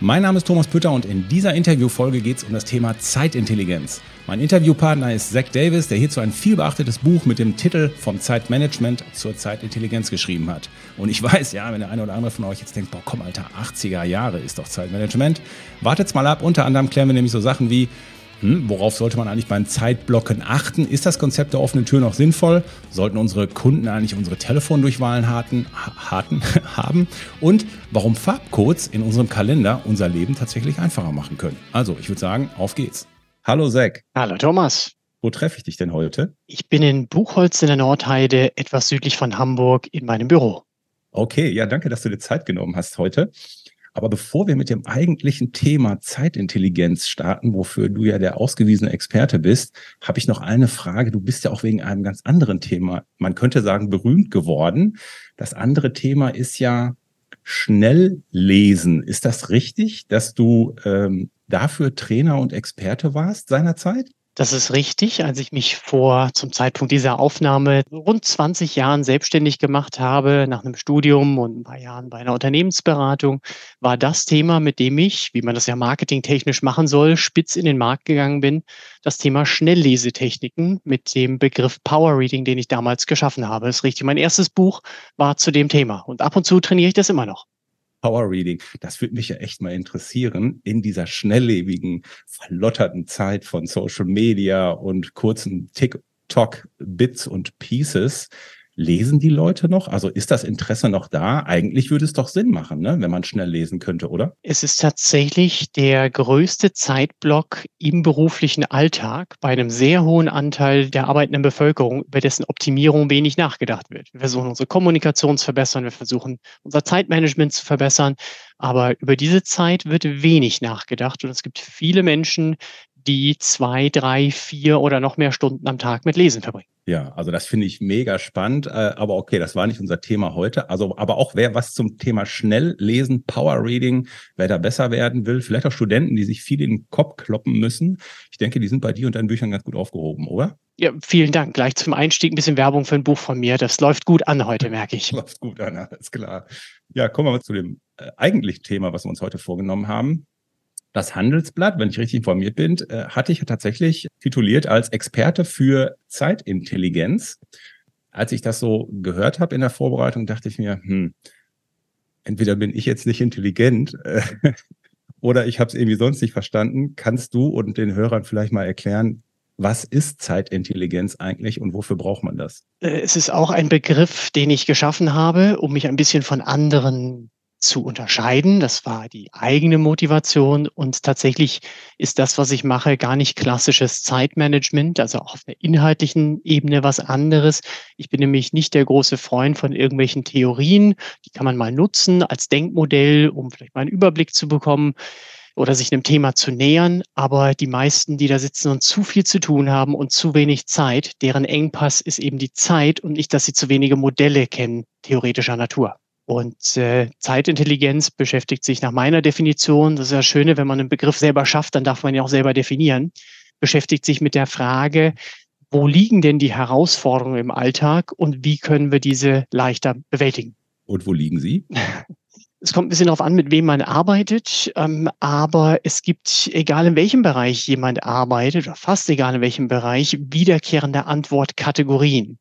Mein Name ist Thomas Pütter und in dieser Interviewfolge geht es um das Thema Zeitintelligenz. Mein Interviewpartner ist Zach Davis, der hierzu ein vielbeachtetes Buch mit dem Titel Vom Zeitmanagement zur Zeitintelligenz geschrieben hat. Und ich weiß, ja, wenn der eine oder andere von euch jetzt denkt, boah, komm, Alter, 80er Jahre ist doch Zeitmanagement. Wartet's mal ab. Unter anderem klären wir nämlich so Sachen wie, hm, worauf sollte man eigentlich beim Zeitblocken achten? Ist das Konzept der offenen Tür noch sinnvoll? Sollten unsere Kunden eigentlich unsere Telefondurchwahlen harten, harten, haben? Und warum Farbcodes in unserem Kalender unser Leben tatsächlich einfacher machen können? Also, ich würde sagen, auf geht's. Hallo Zack. Hallo Thomas. Wo treffe ich dich denn heute? Ich bin in Buchholz in der Nordheide, etwas südlich von Hamburg, in meinem Büro. Okay, ja, danke, dass du dir Zeit genommen hast heute. Aber bevor wir mit dem eigentlichen Thema Zeitintelligenz starten, wofür du ja der ausgewiesene Experte bist, habe ich noch eine Frage. Du bist ja auch wegen einem ganz anderen Thema, man könnte sagen, berühmt geworden. Das andere Thema ist ja schnell lesen. Ist das richtig, dass du ähm, dafür Trainer und Experte warst seinerzeit? Das ist richtig. Als ich mich vor zum Zeitpunkt dieser Aufnahme rund 20 Jahren selbstständig gemacht habe, nach einem Studium und ein paar Jahren bei einer Unternehmensberatung, war das Thema, mit dem ich, wie man das ja marketingtechnisch machen soll, spitz in den Markt gegangen bin, das Thema Schnelllesetechniken mit dem Begriff Power Reading, den ich damals geschaffen habe. Das ist richtig. Mein erstes Buch war zu dem Thema und ab und zu trainiere ich das immer noch. Power Reading. Das würde mich ja echt mal interessieren in dieser schnelllebigen, verlotterten Zeit von Social Media und kurzen TikTok-Bits und Pieces. Lesen die Leute noch? Also ist das Interesse noch da? Eigentlich würde es doch Sinn machen, ne? wenn man schnell lesen könnte, oder? Es ist tatsächlich der größte Zeitblock im beruflichen Alltag bei einem sehr hohen Anteil der arbeitenden Bevölkerung, über dessen Optimierung wenig nachgedacht wird. Wir versuchen unsere Kommunikation zu verbessern, wir versuchen unser Zeitmanagement zu verbessern, aber über diese Zeit wird wenig nachgedacht und es gibt viele Menschen, die zwei, drei, vier oder noch mehr Stunden am Tag mit Lesen verbringen. Ja, also das finde ich mega spannend. Äh, aber okay, das war nicht unser Thema heute. Also, aber auch wer was zum Thema Schnelllesen, Power Reading, wer da besser werden will, vielleicht auch Studenten, die sich viel in den Kopf kloppen müssen. Ich denke, die sind bei dir und deinen Büchern ganz gut aufgehoben, oder? Ja, vielen Dank. Gleich zum Einstieg ein bisschen Werbung für ein Buch von mir. Das läuft gut an heute, merke ich. läuft gut an, alles klar. Ja, kommen wir mal zu dem äh, eigentlichen Thema, was wir uns heute vorgenommen haben. Das Handelsblatt, wenn ich richtig informiert bin, äh, hatte ich tatsächlich tituliert als Experte für Zeitintelligenz. Als ich das so gehört habe in der Vorbereitung, dachte ich mir, hm, entweder bin ich jetzt nicht intelligent äh, oder ich habe es irgendwie sonst nicht verstanden. Kannst du und den Hörern vielleicht mal erklären, was ist Zeitintelligenz eigentlich und wofür braucht man das? Äh, es ist auch ein Begriff, den ich geschaffen habe, um mich ein bisschen von anderen zu unterscheiden. Das war die eigene Motivation und tatsächlich ist das, was ich mache, gar nicht klassisches Zeitmanagement, also auf der inhaltlichen Ebene was anderes. Ich bin nämlich nicht der große Freund von irgendwelchen Theorien. Die kann man mal nutzen als Denkmodell, um vielleicht mal einen Überblick zu bekommen oder sich einem Thema zu nähern. Aber die meisten, die da sitzen und zu viel zu tun haben und zu wenig Zeit, deren Engpass ist eben die Zeit und nicht, dass sie zu wenige Modelle kennen, theoretischer Natur. Und äh, Zeitintelligenz beschäftigt sich nach meiner Definition, das ist ja Schöne, wenn man einen Begriff selber schafft, dann darf man ihn auch selber definieren, beschäftigt sich mit der Frage, wo liegen denn die Herausforderungen im Alltag und wie können wir diese leichter bewältigen? Und wo liegen sie? Es kommt ein bisschen darauf an, mit wem man arbeitet, ähm, aber es gibt, egal in welchem Bereich jemand arbeitet, oder fast egal in welchem Bereich, wiederkehrende Antwortkategorien.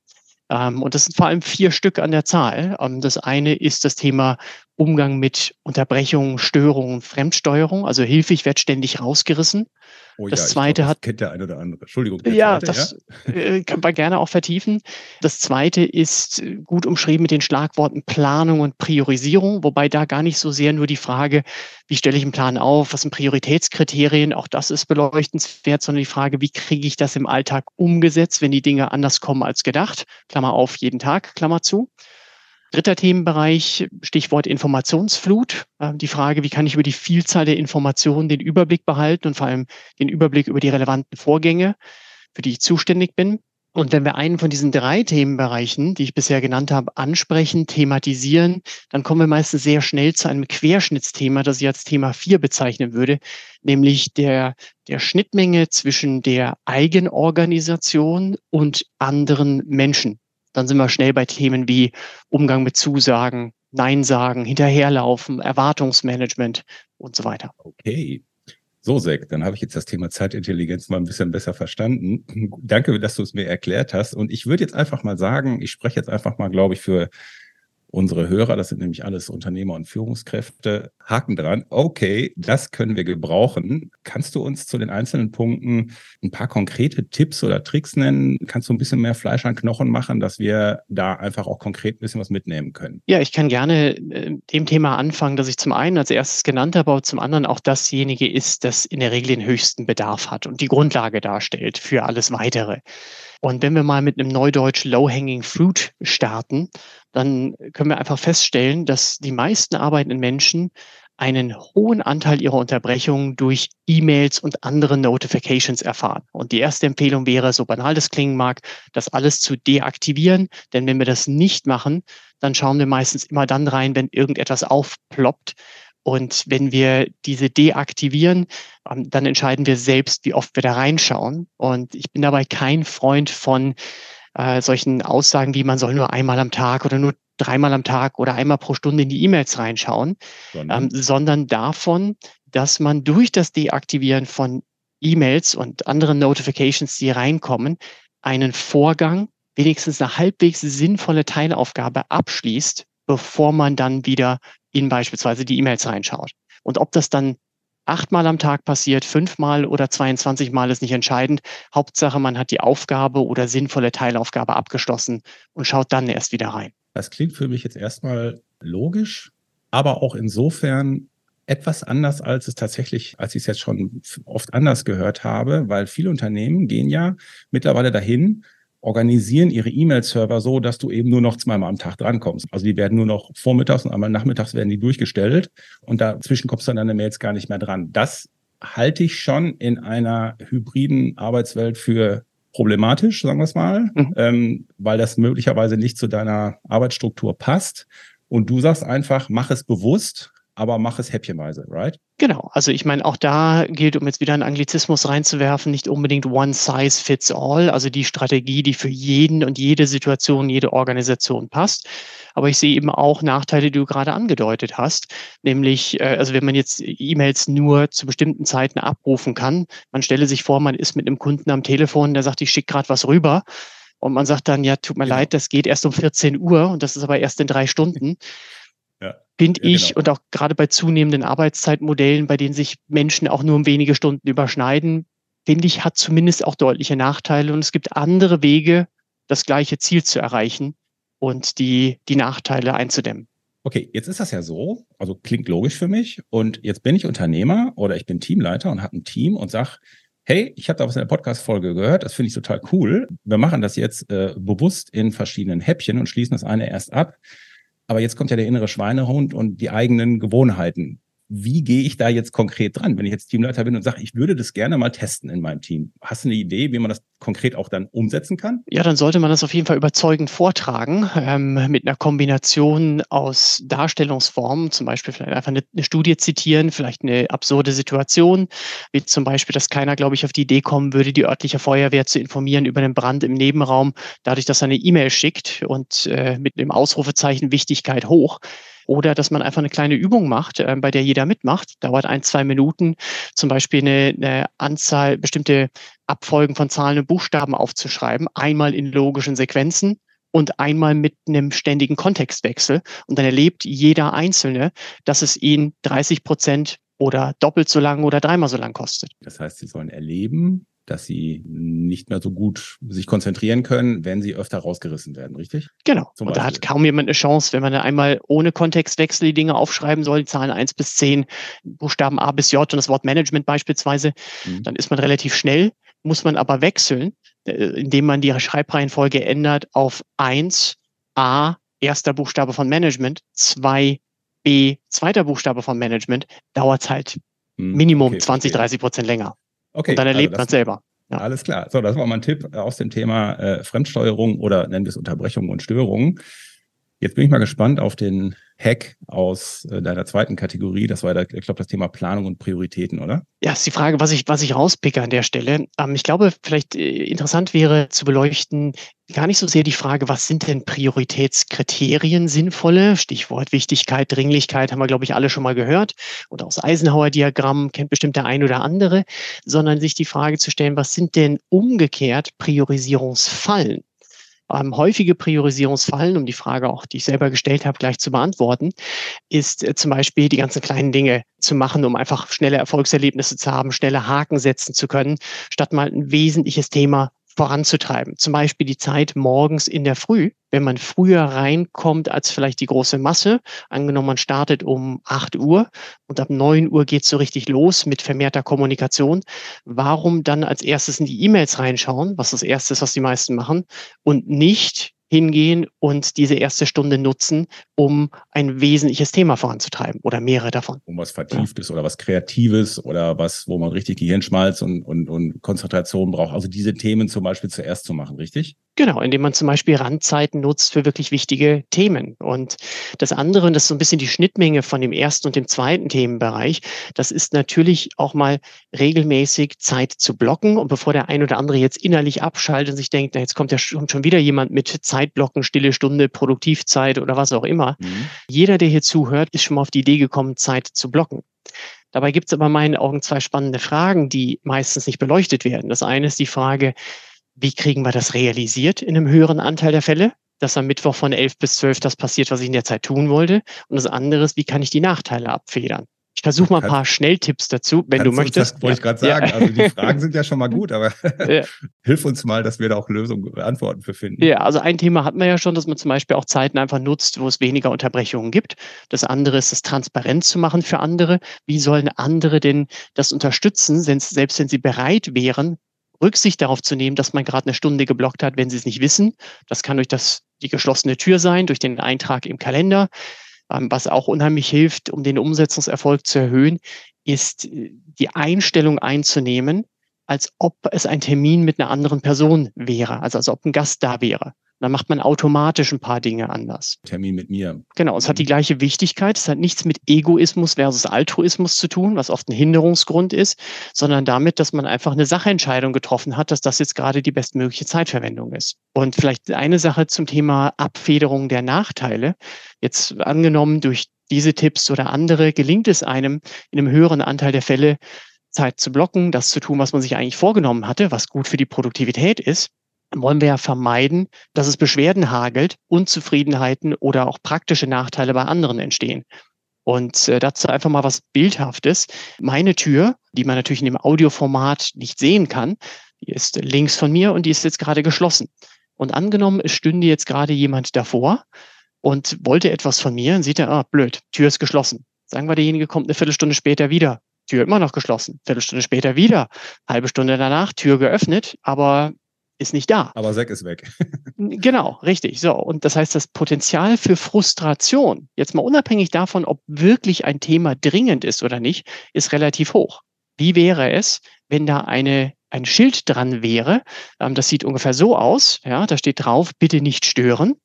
Ähm, und das sind vor allem vier Stück an der Zahl. Ähm, das eine ist das Thema Umgang mit Unterbrechungen, Störungen, Fremdsteuerung. Also Hilfe, ich werde ständig rausgerissen. Oh das ja, zweite glaub, das hat. Kennt der eine oder andere. Entschuldigung. Ja, zweite, das ja? Äh, kann man gerne auch vertiefen. Das zweite ist gut umschrieben mit den Schlagworten Planung und Priorisierung, wobei da gar nicht so sehr nur die Frage, wie stelle ich einen Plan auf, was sind Prioritätskriterien, auch das ist beleuchtenswert, sondern die Frage, wie kriege ich das im Alltag umgesetzt, wenn die Dinge anders kommen als gedacht. Klammer auf, jeden Tag, Klammer zu. Dritter Themenbereich, Stichwort Informationsflut. Äh, die Frage, wie kann ich über die Vielzahl der Informationen den Überblick behalten und vor allem den Überblick über die relevanten Vorgänge, für die ich zuständig bin. Und wenn wir einen von diesen drei Themenbereichen, die ich bisher genannt habe, ansprechen, thematisieren, dann kommen wir meistens sehr schnell zu einem Querschnittsthema, das ich als Thema 4 bezeichnen würde, nämlich der, der Schnittmenge zwischen der Eigenorganisation und anderen Menschen. Dann sind wir schnell bei Themen wie Umgang mit Zusagen, Nein sagen, hinterherlaufen, Erwartungsmanagement und so weiter. Okay, so, Sek, dann habe ich jetzt das Thema Zeitintelligenz mal ein bisschen besser verstanden. Danke, dass du es mir erklärt hast. Und ich würde jetzt einfach mal sagen, ich spreche jetzt einfach mal, glaube ich, für unsere Hörer, das sind nämlich alles Unternehmer und Führungskräfte, haken dran. Okay, das können wir gebrauchen. Kannst du uns zu den einzelnen Punkten ein paar konkrete Tipps oder Tricks nennen? Kannst du ein bisschen mehr Fleisch an Knochen machen, dass wir da einfach auch konkret ein bisschen was mitnehmen können? Ja, ich kann gerne äh, dem Thema anfangen, dass ich zum einen als erstes genannt habe, aber zum anderen auch dasjenige ist, das in der Regel den höchsten Bedarf hat und die Grundlage darstellt für alles weitere. Und wenn wir mal mit einem Neudeutsch Low-Hanging Fruit starten, dann können wir einfach feststellen, dass die meisten arbeitenden Menschen einen hohen Anteil ihrer Unterbrechungen durch E-Mails und andere Notifications erfahren. Und die erste Empfehlung wäre, so banal das klingen mag, das alles zu deaktivieren. Denn wenn wir das nicht machen, dann schauen wir meistens immer dann rein, wenn irgendetwas aufploppt, und wenn wir diese deaktivieren, ähm, dann entscheiden wir selbst, wie oft wir da reinschauen. Und ich bin dabei kein Freund von äh, solchen Aussagen wie man soll nur einmal am Tag oder nur dreimal am Tag oder einmal pro Stunde in die E-Mails reinschauen, sondern, ähm, sondern davon, dass man durch das Deaktivieren von E-Mails und anderen Notifications, die reinkommen, einen Vorgang, wenigstens eine halbwegs sinnvolle Teilaufgabe abschließt, bevor man dann wieder in beispielsweise die E-Mails reinschaut. Und ob das dann achtmal am Tag passiert, fünfmal oder 22 Mal ist nicht entscheidend. Hauptsache, man hat die Aufgabe oder sinnvolle Teilaufgabe abgeschlossen und schaut dann erst wieder rein. Das klingt für mich jetzt erstmal logisch, aber auch insofern etwas anders, als es tatsächlich, als ich es jetzt schon oft anders gehört habe, weil viele Unternehmen gehen ja mittlerweile dahin, organisieren ihre E-Mail-Server so, dass du eben nur noch zweimal am Tag drankommst. Also die werden nur noch vormittags und einmal nachmittags werden die durchgestellt und dazwischen kommst du an deine Mails gar nicht mehr dran. Das halte ich schon in einer hybriden Arbeitswelt für problematisch, sagen wir es mal, mhm. ähm, weil das möglicherweise nicht zu deiner Arbeitsstruktur passt. Und du sagst einfach, mach es bewusst, aber mach es häppchenweise, right? Genau, also ich meine, auch da gilt, um jetzt wieder einen Anglizismus reinzuwerfen, nicht unbedingt one size fits all, also die Strategie, die für jeden und jede Situation, jede Organisation passt. Aber ich sehe eben auch Nachteile, die du gerade angedeutet hast, nämlich, äh, also wenn man jetzt E-Mails nur zu bestimmten Zeiten abrufen kann, man stelle sich vor, man ist mit einem Kunden am Telefon, der sagt, ich schicke gerade was rüber. Und man sagt dann, ja, tut mir genau. leid, das geht erst um 14 Uhr und das ist aber erst in drei Stunden finde ja, ich, genau. und auch gerade bei zunehmenden Arbeitszeitmodellen, bei denen sich Menschen auch nur um wenige Stunden überschneiden, finde ich, hat zumindest auch deutliche Nachteile. Und es gibt andere Wege, das gleiche Ziel zu erreichen und die, die Nachteile einzudämmen. Okay, jetzt ist das ja so, also klingt logisch für mich. Und jetzt bin ich Unternehmer oder ich bin Teamleiter und habe ein Team und sage, hey, ich habe da was in der Podcast-Folge gehört, das finde ich total cool. Wir machen das jetzt äh, bewusst in verschiedenen Häppchen und schließen das eine erst ab. Aber jetzt kommt ja der innere Schweinehund und die eigenen Gewohnheiten wie gehe ich da jetzt konkret dran, wenn ich jetzt Teamleiter bin und sage, ich würde das gerne mal testen in meinem Team? Hast du eine Idee, wie man das konkret auch dann umsetzen kann? Ja, dann sollte man das auf jeden Fall überzeugend vortragen, ähm, mit einer Kombination aus Darstellungsformen, zum Beispiel vielleicht einfach eine, eine, Studie zitieren, vielleicht eine absurde Situation, wie zum Beispiel, dass keiner, glaube ich, auf die Idee kommen würde, die örtliche Feuerwehr zu informieren über einen Brand im Nebenraum, dadurch, dass er eine E-Mail schickt und äh, mit dem Ausrufezeichen Wichtigkeit hoch oder dass man einfach eine kleine Übung macht, äh, bei der jeder mitmacht. Dauert ein, zwei Minuten, zum Beispiel eine, eine Anzahl, bestimmte Abfolgen von Zahlen und Buchstaben aufzuschreiben, einmal in logischen Sequenzen und einmal mit einem ständigen Kontextwechsel. Und dann erlebt jeder Einzelne, dass es ihn 30 Prozent oder doppelt so lang oder dreimal so lang kostet. Das heißt, sie sollen erleben, dass sie nicht mehr so gut sich konzentrieren können, wenn sie öfter rausgerissen werden, richtig? Genau. Zum und da hat kaum jemand eine Chance, wenn man einmal ohne Kontextwechsel die Dinge aufschreiben soll, die Zahlen eins bis zehn, Buchstaben A bis J und das Wort Management beispielsweise, mhm. dann ist man relativ schnell, muss man aber wechseln, äh, indem man die Schreibreihenfolge ändert auf eins A, erster Buchstabe von Management, zwei B, zweiter Buchstabe von Management, dauert es halt mhm. Minimum okay, 20, 30 Prozent länger. Okay, und dann erlebt also man selber. Ja. Alles klar. So, das war mal ein Tipp aus dem Thema äh, Fremdsteuerung oder nennen wir es Unterbrechungen und Störungen. Jetzt bin ich mal gespannt auf den Hack aus äh, deiner zweiten Kategorie. Das war, der, ich glaube, das Thema Planung und Prioritäten, oder? Ja, ist die Frage, was ich, was ich rauspicke an der Stelle. Ähm, ich glaube, vielleicht äh, interessant wäre zu beleuchten, gar nicht so sehr die Frage, was sind denn Prioritätskriterien sinnvolle? Stichwort Wichtigkeit, Dringlichkeit haben wir, glaube ich, alle schon mal gehört. Und aus Eisenhower-Diagramm kennt bestimmt der ein oder andere, sondern sich die Frage zu stellen, was sind denn umgekehrt Priorisierungsfallen? Ähm, häufige Priorisierungsfallen, um die Frage auch, die ich selber gestellt habe, gleich zu beantworten, ist äh, zum Beispiel die ganzen kleinen Dinge zu machen, um einfach schnelle Erfolgserlebnisse zu haben, schnelle Haken setzen zu können, statt mal ein wesentliches Thema voranzutreiben. Zum Beispiel die Zeit morgens in der Früh, wenn man früher reinkommt als vielleicht die große Masse. Angenommen, man startet um 8 Uhr und ab 9 Uhr geht es so richtig los mit vermehrter Kommunikation. Warum dann als erstes in die E-Mails reinschauen, was das erste ist, was die meisten machen, und nicht hingehen und diese erste Stunde nutzen, um ein wesentliches Thema voranzutreiben oder mehrere davon. Um was Vertieftes ja. oder was Kreatives oder was, wo man richtig Gehirnschmalz und, und, und Konzentration braucht. Also diese Themen zum Beispiel zuerst zu machen, richtig? Genau, indem man zum Beispiel Randzeiten nutzt für wirklich wichtige Themen. Und das andere, und das ist so ein bisschen die Schnittmenge von dem ersten und dem zweiten Themenbereich, das ist natürlich auch mal regelmäßig Zeit zu blocken. Und bevor der ein oder andere jetzt innerlich abschaltet und sich denkt, na, jetzt kommt ja schon, wieder jemand mit Zeitblocken, stille Stunde, Produktivzeit oder was auch immer. Mhm. Jeder, der hier zuhört, ist schon mal auf die Idee gekommen, Zeit zu blocken. Dabei gibt es aber in meinen Augen zwei spannende Fragen, die meistens nicht beleuchtet werden. Das eine ist die Frage, wie kriegen wir das realisiert in einem höheren Anteil der Fälle? Dass am Mittwoch von 11 bis 12 das passiert, was ich in der Zeit tun wollte. Und das andere ist, wie kann ich die Nachteile abfedern? Ich versuche mal ein paar Schnelltipps dazu, wenn du möchtest. Das wollte ich gerade sagen. Ja. Also die Fragen sind ja schon mal gut, aber ja. hilf uns mal, dass wir da auch Lösungen, Antworten für finden. Ja, also ein Thema hatten wir ja schon, dass man zum Beispiel auch Zeiten einfach nutzt, wo es weniger Unterbrechungen gibt. Das andere ist, es transparent zu machen für andere. Wie sollen andere denn das unterstützen, selbst wenn sie bereit wären, Rücksicht darauf zu nehmen, dass man gerade eine Stunde geblockt hat, wenn sie es nicht wissen. Das kann durch das, die geschlossene Tür sein, durch den Eintrag im Kalender. Ähm, was auch unheimlich hilft, um den Umsetzungserfolg zu erhöhen, ist äh, die Einstellung einzunehmen, als ob es ein Termin mit einer anderen Person wäre, also als ob ein Gast da wäre. Dann macht man automatisch ein paar Dinge anders. Termin mit mir. Genau, es hat die mhm. gleiche Wichtigkeit. Es hat nichts mit Egoismus versus Altruismus zu tun, was oft ein Hinderungsgrund ist, sondern damit, dass man einfach eine Sachentscheidung getroffen hat, dass das jetzt gerade die bestmögliche Zeitverwendung ist. Und vielleicht eine Sache zum Thema Abfederung der Nachteile. Jetzt angenommen, durch diese Tipps oder andere gelingt es einem in einem höheren Anteil der Fälle, Zeit zu blocken, das zu tun, was man sich eigentlich vorgenommen hatte, was gut für die Produktivität ist wollen wir ja vermeiden, dass es Beschwerden hagelt, Unzufriedenheiten oder auch praktische Nachteile bei anderen entstehen. Und äh, dazu einfach mal was Bildhaftes. Meine Tür, die man natürlich in dem Audioformat nicht sehen kann, die ist links von mir und die ist jetzt gerade geschlossen. Und angenommen, es stünde jetzt gerade jemand davor und wollte etwas von mir, dann sieht er, ah, blöd, Tür ist geschlossen. Sagen wir, derjenige kommt eine Viertelstunde später wieder. Tür immer noch geschlossen. Viertelstunde später wieder. Halbe Stunde danach, Tür geöffnet, aber ist nicht da. Aber Zack ist weg. genau, richtig. So. Und das heißt, das Potenzial für Frustration, jetzt mal unabhängig davon, ob wirklich ein Thema dringend ist oder nicht, ist relativ hoch. Wie wäre es, wenn da eine, ein Schild dran wäre? Ähm, das sieht ungefähr so aus. Ja, da steht drauf, bitte nicht stören.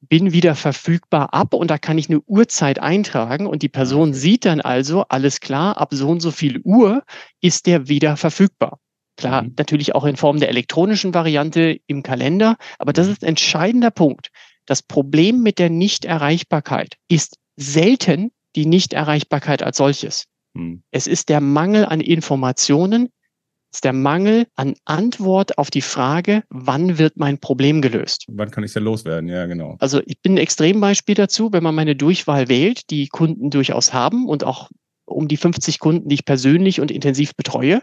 Bin wieder verfügbar ab und da kann ich eine Uhrzeit eintragen und die Person okay. sieht dann also, alles klar, ab so und so viel Uhr ist der wieder verfügbar. Klar, mhm. natürlich auch in Form der elektronischen Variante im Kalender, aber das mhm. ist ein entscheidender Punkt. Das Problem mit der Nichterreichbarkeit ist selten die Nichterreichbarkeit als solches. Mhm. Es ist der Mangel an Informationen, es ist der Mangel an Antwort auf die Frage, wann wird mein Problem gelöst? Wann kann ich denn loswerden? Ja, genau. Also ich bin ein Extrembeispiel dazu, wenn man meine Durchwahl wählt, die Kunden durchaus haben und auch um die 50 Kunden, die ich persönlich und intensiv betreue.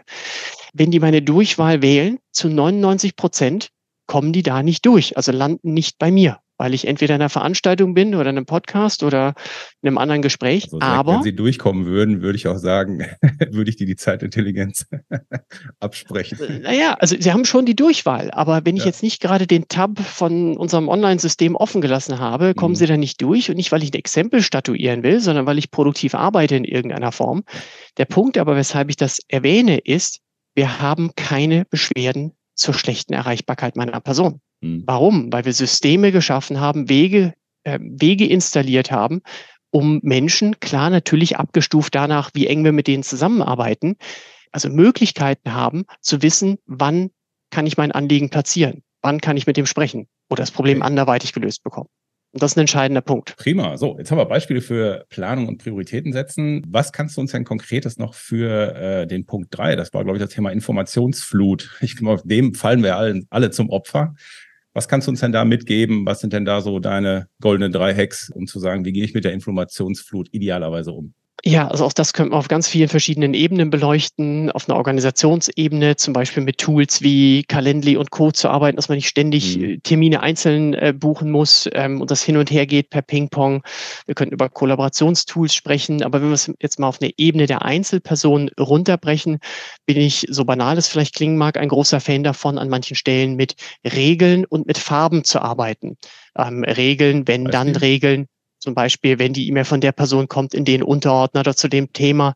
Wenn die meine Durchwahl wählen, zu 99 Prozent kommen die da nicht durch, also landen nicht bei mir, weil ich entweder in einer Veranstaltung bin oder in einem Podcast oder in einem anderen Gespräch. Also, Aber wenn sie durchkommen würden, würde ich auch sagen, würde ich dir die Zeitintelligenz absprechen. Äh, naja, also sie haben schon die Durchwahl, aber wenn ich ja. jetzt nicht gerade den Tab von unserem Online-System offen gelassen habe, kommen mhm. sie da nicht durch und nicht, weil ich ein Exempel statuieren will, sondern weil ich produktiv arbeite in irgendeiner Form. Der Punkt aber, weshalb ich das erwähne, ist, wir haben keine Beschwerden zur schlechten Erreichbarkeit meiner Person. Mhm. Warum? Weil wir Systeme geschaffen haben, Wege, äh, Wege installiert haben, um Menschen, klar natürlich abgestuft danach, wie eng wir mit denen zusammenarbeiten, also Möglichkeiten haben zu wissen, wann kann ich mein Anliegen platzieren, wann kann ich mit dem sprechen oder das Problem okay. anderweitig gelöst bekommen. Und das ist ein entscheidender Punkt. Prima. So, jetzt haben wir Beispiele für Planung und Prioritäten setzen. Was kannst du uns denn konkretes noch für äh, den Punkt drei? Das war, glaube ich, das Thema Informationsflut. Ich glaube, dem fallen wir alle, alle zum Opfer. Was kannst du uns denn da mitgeben? Was sind denn da so deine goldenen drei Hacks, um zu sagen, wie gehe ich mit der Informationsflut idealerweise um? Ja, also auch das könnte man auf ganz vielen verschiedenen Ebenen beleuchten. Auf einer Organisationsebene, zum Beispiel mit Tools wie Calendly und Co. zu arbeiten, dass man nicht ständig mhm. Äh, Termine einzeln äh, buchen muss ähm, und das hin und her geht per Ping-Pong. Wir könnten über Kollaborationstools sprechen, aber wenn wir es jetzt mal auf eine Ebene der Einzelperson runterbrechen, bin ich, so banal es vielleicht klingen mag, ein großer Fan davon, an manchen Stellen mit Regeln und mit Farben zu arbeiten. Ähm, Regeln, wenn dann Regeln, zum Beispiel, wenn die E-Mail von der Person kommt in den Unterordner oder zu dem Thema,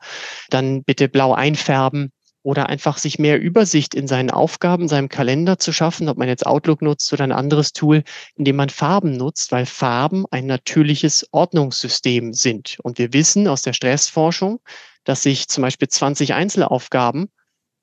dann bitte blau einfärben oder einfach sich mehr Übersicht in seinen Aufgaben, seinem Kalender zu schaffen, ob man jetzt Outlook nutzt oder ein anderes Tool, in dem man Farben nutzt, weil Farben ein natürliches Ordnungssystem sind. Und wir wissen aus der Stressforschung, dass sich zum Beispiel 20 Einzelaufgaben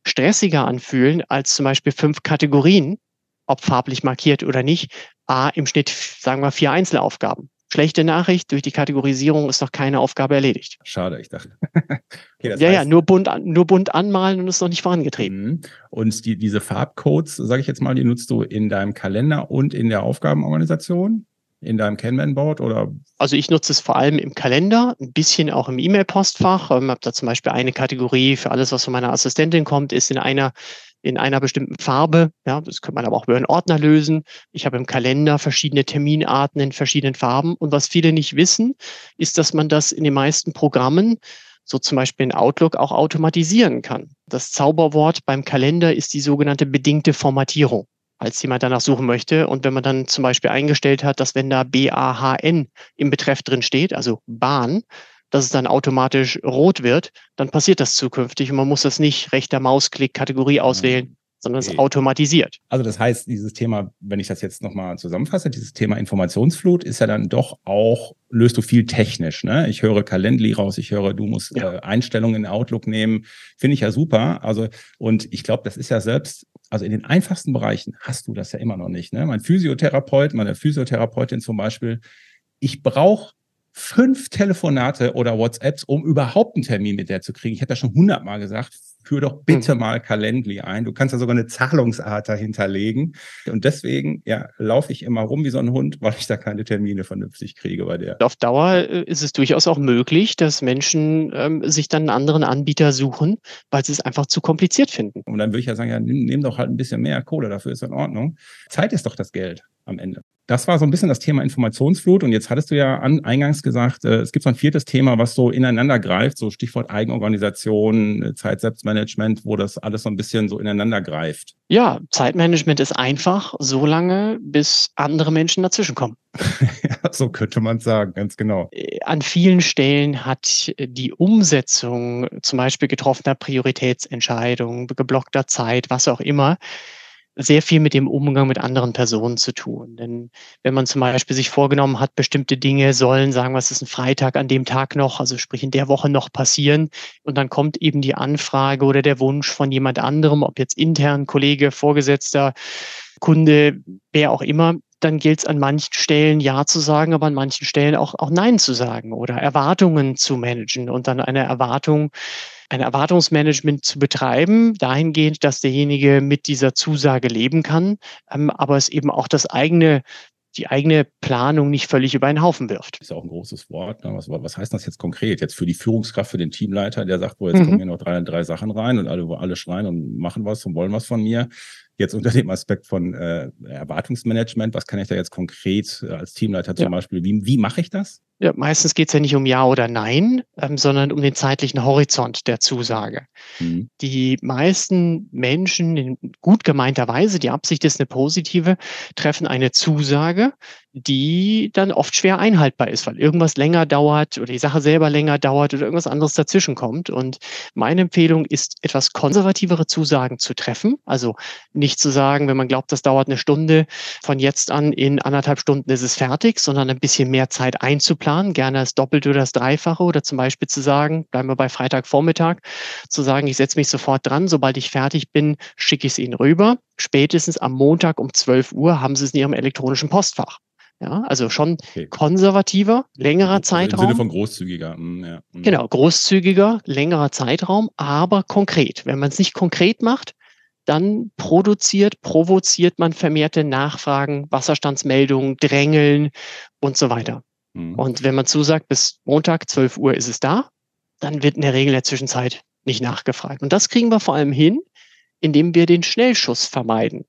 stressiger anfühlen als zum Beispiel fünf Kategorien, ob farblich markiert oder nicht, a im Schnitt, sagen wir, vier Einzelaufgaben. Schlechte Nachricht, durch die Kategorisierung ist noch keine Aufgabe erledigt. Schade, ich dachte. okay, ja, ja, nur bunt, nur bunt anmalen und ist noch nicht vorangetrieben. Mhm. Und die, diese Farbcodes, sage ich jetzt mal, die nutzt du in deinem Kalender und in der Aufgabenorganisation? in deinem Kanban-Board oder? Also ich nutze es vor allem im Kalender, ein bisschen auch im E-Mail-Postfach. Ich ähm, habe da zum Beispiel eine Kategorie für alles, was von meiner Assistentin kommt, ist in einer in einer bestimmten Farbe. Ja, das könnte man aber auch über einen Ordner lösen. Ich habe im Kalender verschiedene Terminarten in verschiedenen Farben. Und was viele nicht wissen, ist, dass man das in den meisten Programmen, so zum Beispiel in Outlook, auch automatisieren kann. Das Zauberwort beim Kalender ist die sogenannte bedingte Formatierung als jemand danach suchen möchte. Und wenn man dann zum Beispiel eingestellt hat, dass wenn da B-A-H-N im Betreff drin steht, also Bahn, dass es dann automatisch rot wird, dann passiert das zukünftig und man muss das nicht rechter Mausklick Kategorie auswählen, mhm. sondern es okay. automatisiert. Also das heißt, dieses Thema, wenn ich das jetzt nochmal zusammenfasse, dieses Thema Informationsflut ist ja dann doch auch, löst du viel technisch. Ne? Ich höre Calendly raus, ich höre, du musst ja. äh, Einstellungen in Outlook nehmen. Finde ich ja super. Also, und ich glaube, das ist ja selbst also in den einfachsten Bereichen hast du das ja immer noch nicht. Ne? Mein Physiotherapeut, meine Physiotherapeutin zum Beispiel, ich brauche fünf Telefonate oder WhatsApps, um überhaupt einen Termin mit der zu kriegen. Ich habe ja schon hundertmal gesagt, führ doch bitte mhm. mal Calendly ein. Du kannst ja sogar eine Zahlungsart dahinterlegen. Und deswegen, ja, laufe ich immer rum wie so ein Hund, weil ich da keine Termine vernünftig kriege bei der. Auf Dauer äh, ist es durchaus auch möglich, dass Menschen ähm, sich dann einen anderen Anbieter suchen, weil sie es einfach zu kompliziert finden. Und dann würde ich ja sagen, ja, nimm, nimm doch halt ein bisschen mehr Kohle, dafür ist in Ordnung. Zeit ist doch das Geld am Ende. Das war so ein bisschen das Thema Informationsflut. Und jetzt hattest du ja an, eingangs gesagt, äh, es gibt so ein viertes Thema, was so ineinander greift, so Stichwort Eigenorganisation, äh, Zeitselbstmanagement, wo das alles so ein bisschen so ineinander greift. Ja, Zeitmanagement ist einfach, so lange, bis andere Menschen dazwischenkommen. ja, so könnte man sagen, ganz genau. Äh, an vielen Stellen hat die Umsetzung zum Beispiel getroffener Prioritätsentscheidungen, geblockter Zeit, was auch immer, sehr viel mit dem Umgang mit anderen Personen zu tun. Denn wenn man zum Beispiel sich vorgenommen hat, bestimmte Dinge sollen, sagen wir, es ist ein Freitag an dem Tag noch, also sprich in der Woche noch passieren, und dann kommt eben die Anfrage oder der Wunsch von jemand anderem, ob jetzt intern, Kollege, Vorgesetzter, Kunde, wer auch immer, dann gilt es an manchen Stellen Ja zu sagen, aber an manchen Stellen auch, auch Nein zu sagen oder Erwartungen zu managen und dann eine Erwartung ein Erwartungsmanagement zu betreiben, dahingehend, dass derjenige mit dieser Zusage leben kann, ähm, aber es eben auch das eigene die eigene Planung nicht völlig über einen Haufen wirft. Ist auch ein großes Wort. Ne? Was, was heißt das jetzt konkret? Jetzt für die Führungskraft, für den Teamleiter, der sagt, wo jetzt mhm. kommen hier noch drei, drei Sachen rein und alle, alle schreien und machen was und wollen was von mir. Jetzt unter dem Aspekt von äh, Erwartungsmanagement, was kann ich da jetzt konkret äh, als Teamleiter zum ja. Beispiel, wie, wie mache ich das? Ja, meistens geht es ja nicht um Ja oder Nein, ähm, sondern um den zeitlichen Horizont der Zusage. Mhm. Die meisten Menschen in gut gemeinter Weise, die Absicht ist eine positive, treffen eine Zusage, die dann oft schwer einhaltbar ist, weil irgendwas länger dauert oder die Sache selber länger dauert oder irgendwas anderes dazwischen kommt. Und meine Empfehlung ist, etwas konservativere Zusagen zu treffen. Also nicht zu sagen, wenn man glaubt, das dauert eine Stunde, von jetzt an in anderthalb Stunden ist es fertig, sondern ein bisschen mehr Zeit einzuplanen, gerne das Doppelte oder das Dreifache oder zum Beispiel zu sagen, bleiben wir bei Freitagvormittag, zu sagen, ich setze mich sofort dran, sobald ich fertig bin, schicke ich es Ihnen rüber. Spätestens am Montag um 12 Uhr haben Sie es in Ihrem elektronischen Postfach. Ja, also schon okay. konservativer, längerer Zeitraum. Also Im Sinne von großzügiger. Hm, ja. Hm. Genau, großzügiger, längerer Zeitraum, aber konkret. Wenn man es nicht konkret macht, dann produziert, provoziert man vermehrte Nachfragen, Wasserstandsmeldungen, Drängeln und so weiter. Mhm. Und wenn man zusagt, bis Montag 12 Uhr ist es da, dann wird in der Regel in der Zwischenzeit nicht nachgefragt. Und das kriegen wir vor allem hin, indem wir den Schnellschuss vermeiden.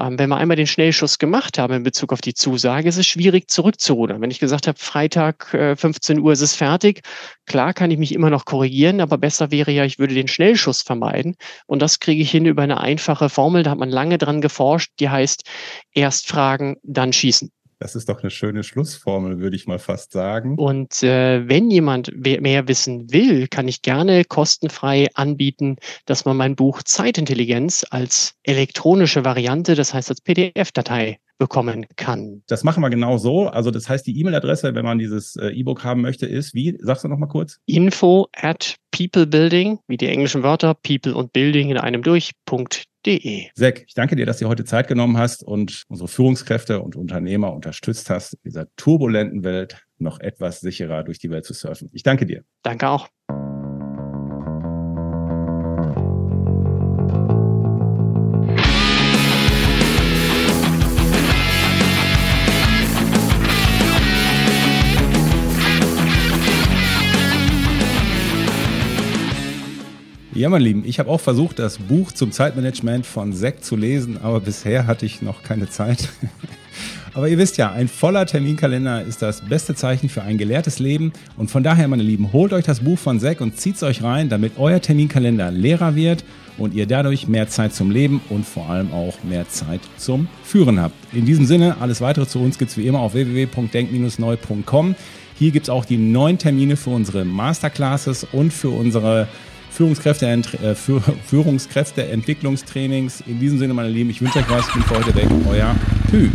Ähm, wenn wir einmal den Schnellschuss gemacht haben in Bezug auf die Zusage, ist es schwierig zurückzurudern. Wenn ich gesagt habe, Freitag äh, 15 Uhr ist es fertig, klar kann ich mich immer noch korrigieren, aber besser wäre ja, ich würde den Schnellschuss vermeiden. Und das kriege ich hin über eine einfache Formel, da hat man lange dran geforscht, die heißt erst fragen, dann schießen. Das ist doch eine schöne Schlussformel, würde ich mal fast sagen. Und äh, wenn jemand mehr wissen will, kann ich gerne kostenfrei anbieten, dass man mein Buch Zeitintelligenz als elektronische Variante, das heißt als PDF-Datei bekommen kann. Das machen wir genau so. Also das heißt, die E-Mail-Adresse, wenn man dieses äh, E-Book haben möchte, ist wie? Sagst du noch mal kurz? Info at peoplebuilding, wie die englischen Wörter, people und building in einem durch.de De. Zack, ich danke dir, dass du heute Zeit genommen hast und unsere Führungskräfte und Unternehmer unterstützt hast, in dieser turbulenten Welt noch etwas sicherer durch die Welt zu surfen. Ich danke dir. Danke auch. Ja, mein Lieben, ich habe auch versucht, das Buch zum Zeitmanagement von Zack zu lesen, aber bisher hatte ich noch keine Zeit. aber ihr wisst ja, ein voller Terminkalender ist das beste Zeichen für ein gelehrtes Leben. Und von daher, meine Lieben, holt euch das Buch von Zack und zieht es euch rein, damit euer Terminkalender leerer wird und ihr dadurch mehr Zeit zum Leben und vor allem auch mehr Zeit zum Führen habt. In diesem Sinne, alles weitere zu uns gibt es wie immer auf www.denk-neu.com. Hier gibt es auch die neuen Termine für unsere Masterclasses und für unsere Führungskräfte, äh, Führungskräfte Entwicklungstrainings. In diesem Sinne, meine Lieben, ich wünsche euch was. Ich bin für heute weg. Euer Hü.